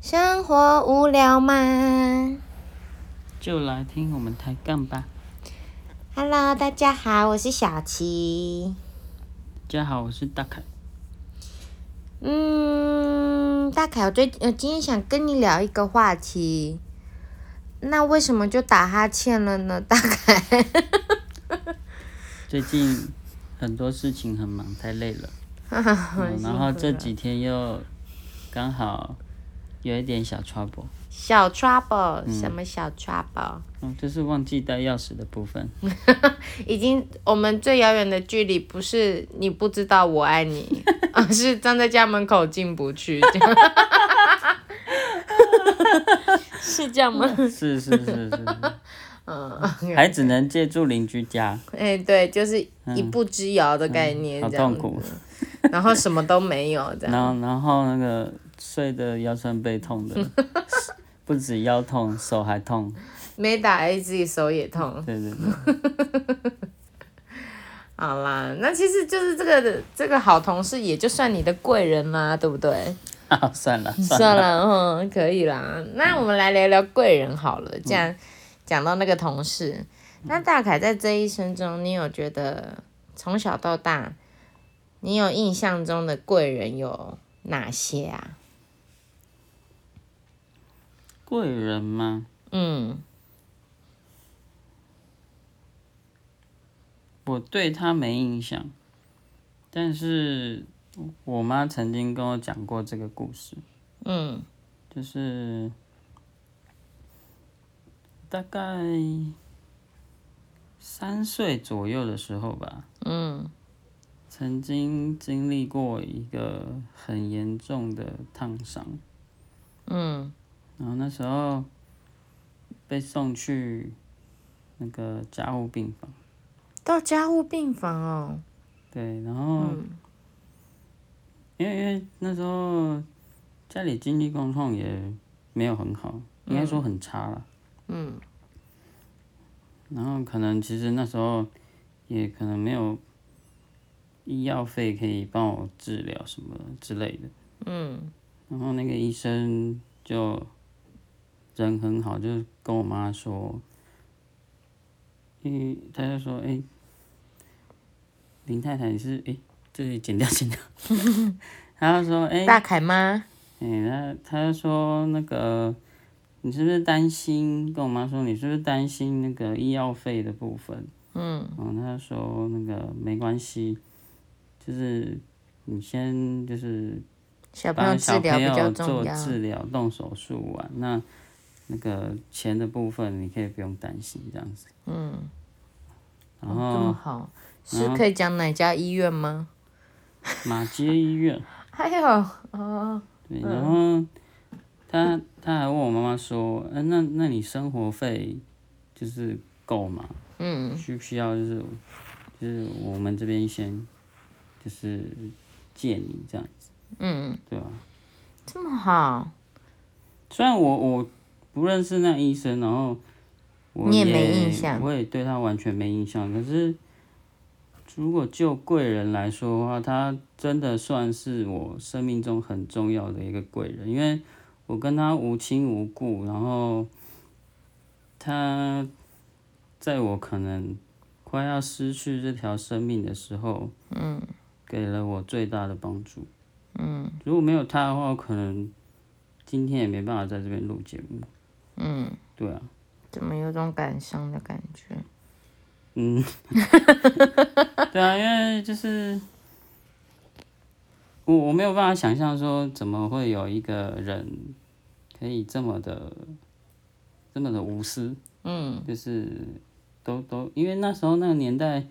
生活无聊吗就来听我们抬杠吧。？Hello，大家好，我是小琪。大家好，我是大凯。嗯，大凯，我最呃今天想跟你聊一个话题。那为什么就打哈欠了呢？大凯，最近很多事情很忙，太累了。嗯然后这几天又刚好有一点小 trouble，小 trouble，、什么小 trouble？嗯，就是忘记带钥匙的部分。已经我们最遥远的距离不是你不知道我爱你，而是站在家门口进不去。这样 是这样吗？是是是是，嗯，还只能借助邻居家，哎、对，就是一步之遥的概念，好痛苦。子。然后什么都没有，这样。然后然后那个睡得腰酸背痛的，不止腰痛，手还痛。没打 A 自己手也痛。对对对，好啦，那其实就是这个这个好同事，也就算你的贵人啦，对不对？啊，算了算了，嗯，可以啦。那我们来聊聊贵人好了。既然讲到那个同事，那大凯在这一生中，你有觉得从小到大，你有印象中的贵人有哪些啊？贵人吗？嗯我对他没印象，但是我妈曾经跟我讲过这个故事，嗯就是大概三岁左右的时候吧，嗯曾经经历过一个很严重的烫伤，嗯然后那时候被送去那个加护病房，到加护病房哦。对，然后。嗯因为因为那时候家里经济状况也没有很好，应该说很差了。嗯然后可能其实那时候也可能没有医药费可以帮我治疗什么之类的。嗯然后那个医生就人很好，就跟我妈说，因为他就说，哎、林太太你是哎、这里剪掉剪掉，他就说，哎、大凯吗？哎、他他就说那个，你是不是担心？跟我妈说，你是不是担心那个医药费的部分？嗯然后，他就说那个没关系，就是你先就是小朋友帮小治疗比较朋友重要。做治疗动手术完，那那个钱的部分你可以不用担心这样子。嗯，然这么后好，是可以讲哪家医院吗？马街医院，还有哦，对，然后他他还问我妈妈说，嗯、那那你生活费就是够吗？嗯需不需要就是就是我们这边先就是借你这样子，嗯，对吧？这么好，虽然我我不认识那医生，然后我你也也没印象我也对他完全没印象。可是如果就贵人来说的话，他真的算是我生命中很重要的一个贵人，因为我跟他无亲无故，然后他在我可能快要失去这条生命的时候，嗯给了我最大的帮助。嗯如果没有他的话，我可能今天也没办法在这边录节目。嗯，对啊，怎么有种感伤的感觉？嗯，对啊，因为就是我我没有办法想象说怎么会有一个人可以这么的这么的无私，嗯就是都都因为那时候那个年代，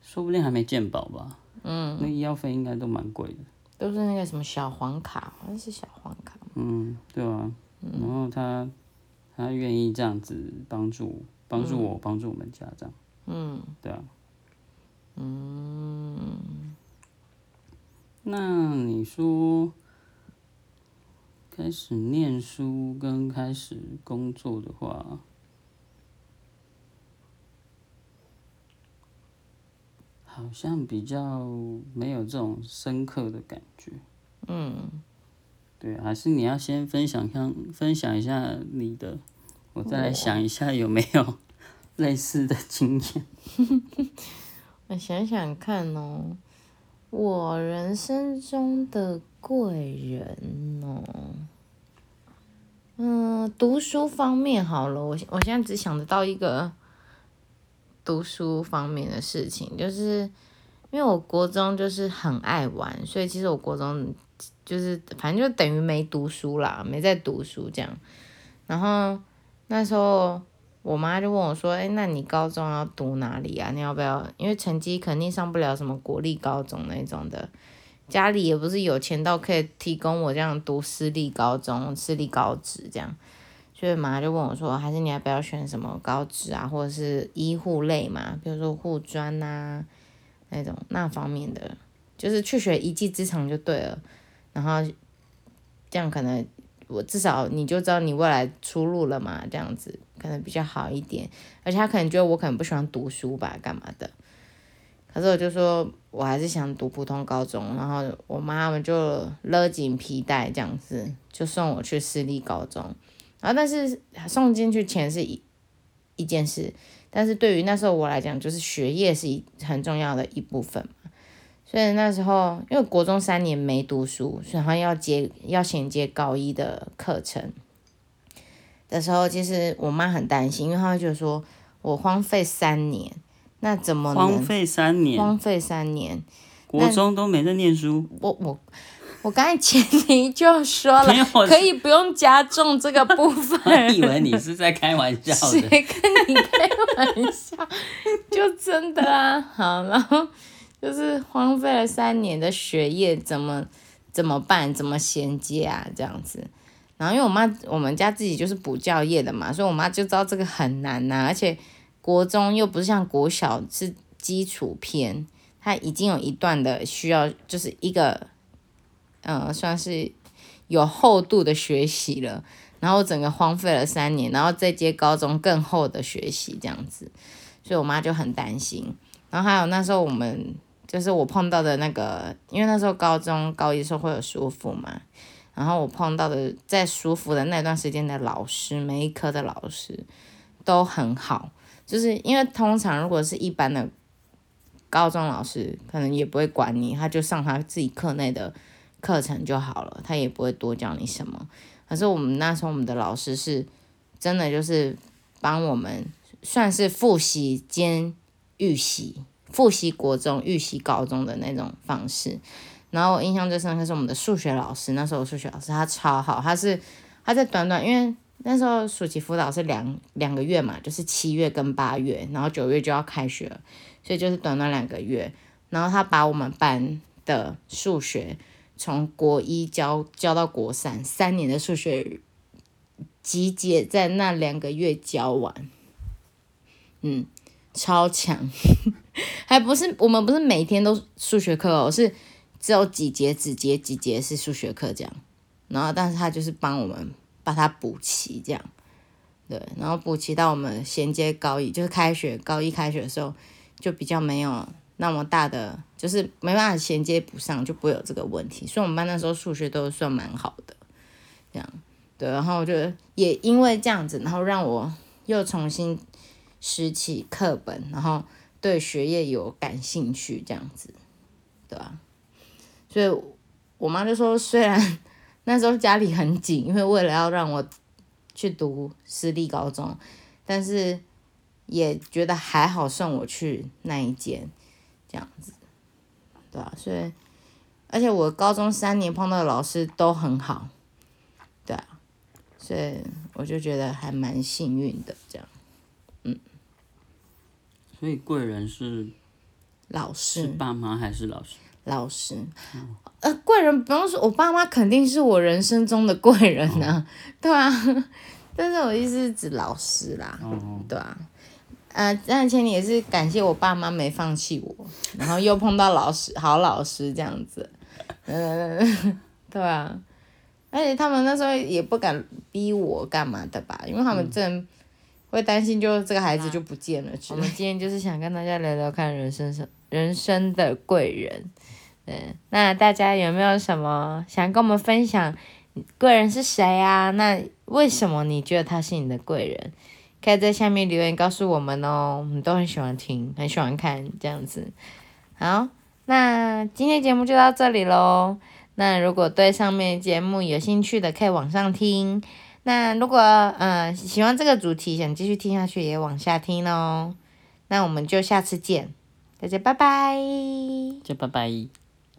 说不定还没鉴宝吧，嗯，那医药费应该都蛮贵的。都是那个什么小黄卡，好像是小黄卡。嗯，对啊，然后他他愿意这样子帮助帮助我，帮助我们家这样，嗯。对啊。嗯，那你说开始念书跟开始工作的话，好像比较没有这种深刻的感觉。嗯，对，还是你要先分享看，分享一下你的，我再来想一下有没有 类似的经验。我想想看哦，我人生中的贵人哦，嗯，读书方面好了，我我现在只想得到一个读书方面的事情，就是因为我国中就是很爱玩，所以其实我国中就是反正就等于没读书啦，没在读书这样。然后那时候我妈就问我说：“哎，那你高中要读哪里啊？你要不要？因为成绩肯定上不了什么国立高中那种的，家里也不是有钱到可以提供我这样读私立高中、私立高职这样。”所以妈就问我说：“还是你要不要选什么高职啊，或者是医护类嘛，比如说护专呐那种那方面的，就是去学一技之长就对了。然后这样可能我至少你就知道你未来出路了嘛，这样子可能比较好一点。而且他可能觉得我可能不喜欢读书吧，干嘛的？可是我就说我还是想读普通高中，然后我妈们就勒紧皮带这样子，就送我去私立高中。然后但是送进去钱是一一件事，但是对于那时候我来讲，就是学业是一很重要的一部分嘛。所以那时候因为国中三年没读书，然后要接要衔接高一的课程的时候，其实我妈很担心，因为她会觉得说我荒废三年，那怎么能荒废三年，荒废三年？国中都没在念书，我我我刚才前提就说了，可以不用加重这个部分我分。以为你是在开玩笑谁的。跟你开玩笑？就真的啊，好，然后就是荒废了三年的学业，怎么怎么办？怎么衔接啊？这样子。然后因为我妈我们家自己就是补教业的嘛，所以我妈就知道这个很难呐、而且国中又不是像国小是基础篇，它已经有一段的需要，就是一个，呃，算是有厚度的学习了。然后整个荒废了三年，然后再接高中更厚的学习这样子，所以我妈就很担心。然后还有那时候我们就是我碰到的那个，因为那时候高中高一的时候会有舒服嘛，然后我碰到的在舒服的那段时间的老师，每一科的老师都很好，就是因为通常如果是一般的高中老师，可能也不会管你，他就上他自己课内的课程就好了，他也不会多教你什么。可是我们那时候我们的老师是真的就是帮我们算是复习兼预习，复习国中、预习高中的那种方式。然后我印象最深刻是我们的数学老师，那时候数学老师他超好，他是他在短短因为那时候暑期辅导是两两个月嘛，就是七月跟八月，然后九月就要开学了，所以就是短短两个月。然后他把我们班的数学从国一教教到国三，三年的数学集结在那两个月教完，嗯，超强，还不是我们不是每天都数学课哦，是只有几节几节几节是数学课这样，然后但是他就是帮我们把它补齐这样，对，然后补齐到我们衔接高一，就是开学高一开学的时候就比较没有那么大的，就是没办法衔接不上，就不会有这个问题。所以我们班那时候数学都算蛮好的，这样对。然后我觉得也因为这样子，然后让我又重新拾起课本，然后对学业有感兴趣，这样子，对吧、所以我妈就说，虽然那时候家里很紧，因为为了要让我去读私立高中，但是也觉得还好送我去那一间。这样子，对啊，所以而且我高中三年碰到的老师都很好，对啊，所以我就觉得还蛮幸运的。这样，嗯所以贵人是老是师，爸妈还是老师？老师，呃，贵人不用说，我爸妈肯定是我人生中的贵人啊，对啊，但是我意思是指老师啦，哦，对啊。呃，但前提也是感谢我爸妈没放弃我，然后又碰到老师好老师这样子，嗯，对啊，而且他们那时候也不敢逼我干嘛的吧，因为他们真会担心，就这个孩子就不见了。我们今天就是想跟大家聊聊看人生上人生的贵人，嗯，那大家有没有什么想跟我们分享贵人是谁啊？那为什么你觉得他是你的贵人？可以在下面留言告诉我们哦，我们都很喜欢听，很喜欢看这样子。好，那今天节目就到这里喽。那如果对上面节目有兴趣的，可以往上听。那如果呃喜欢这个主题，想继续听下去，也往下听哦。那我们就下次见，大家拜拜。就拜拜。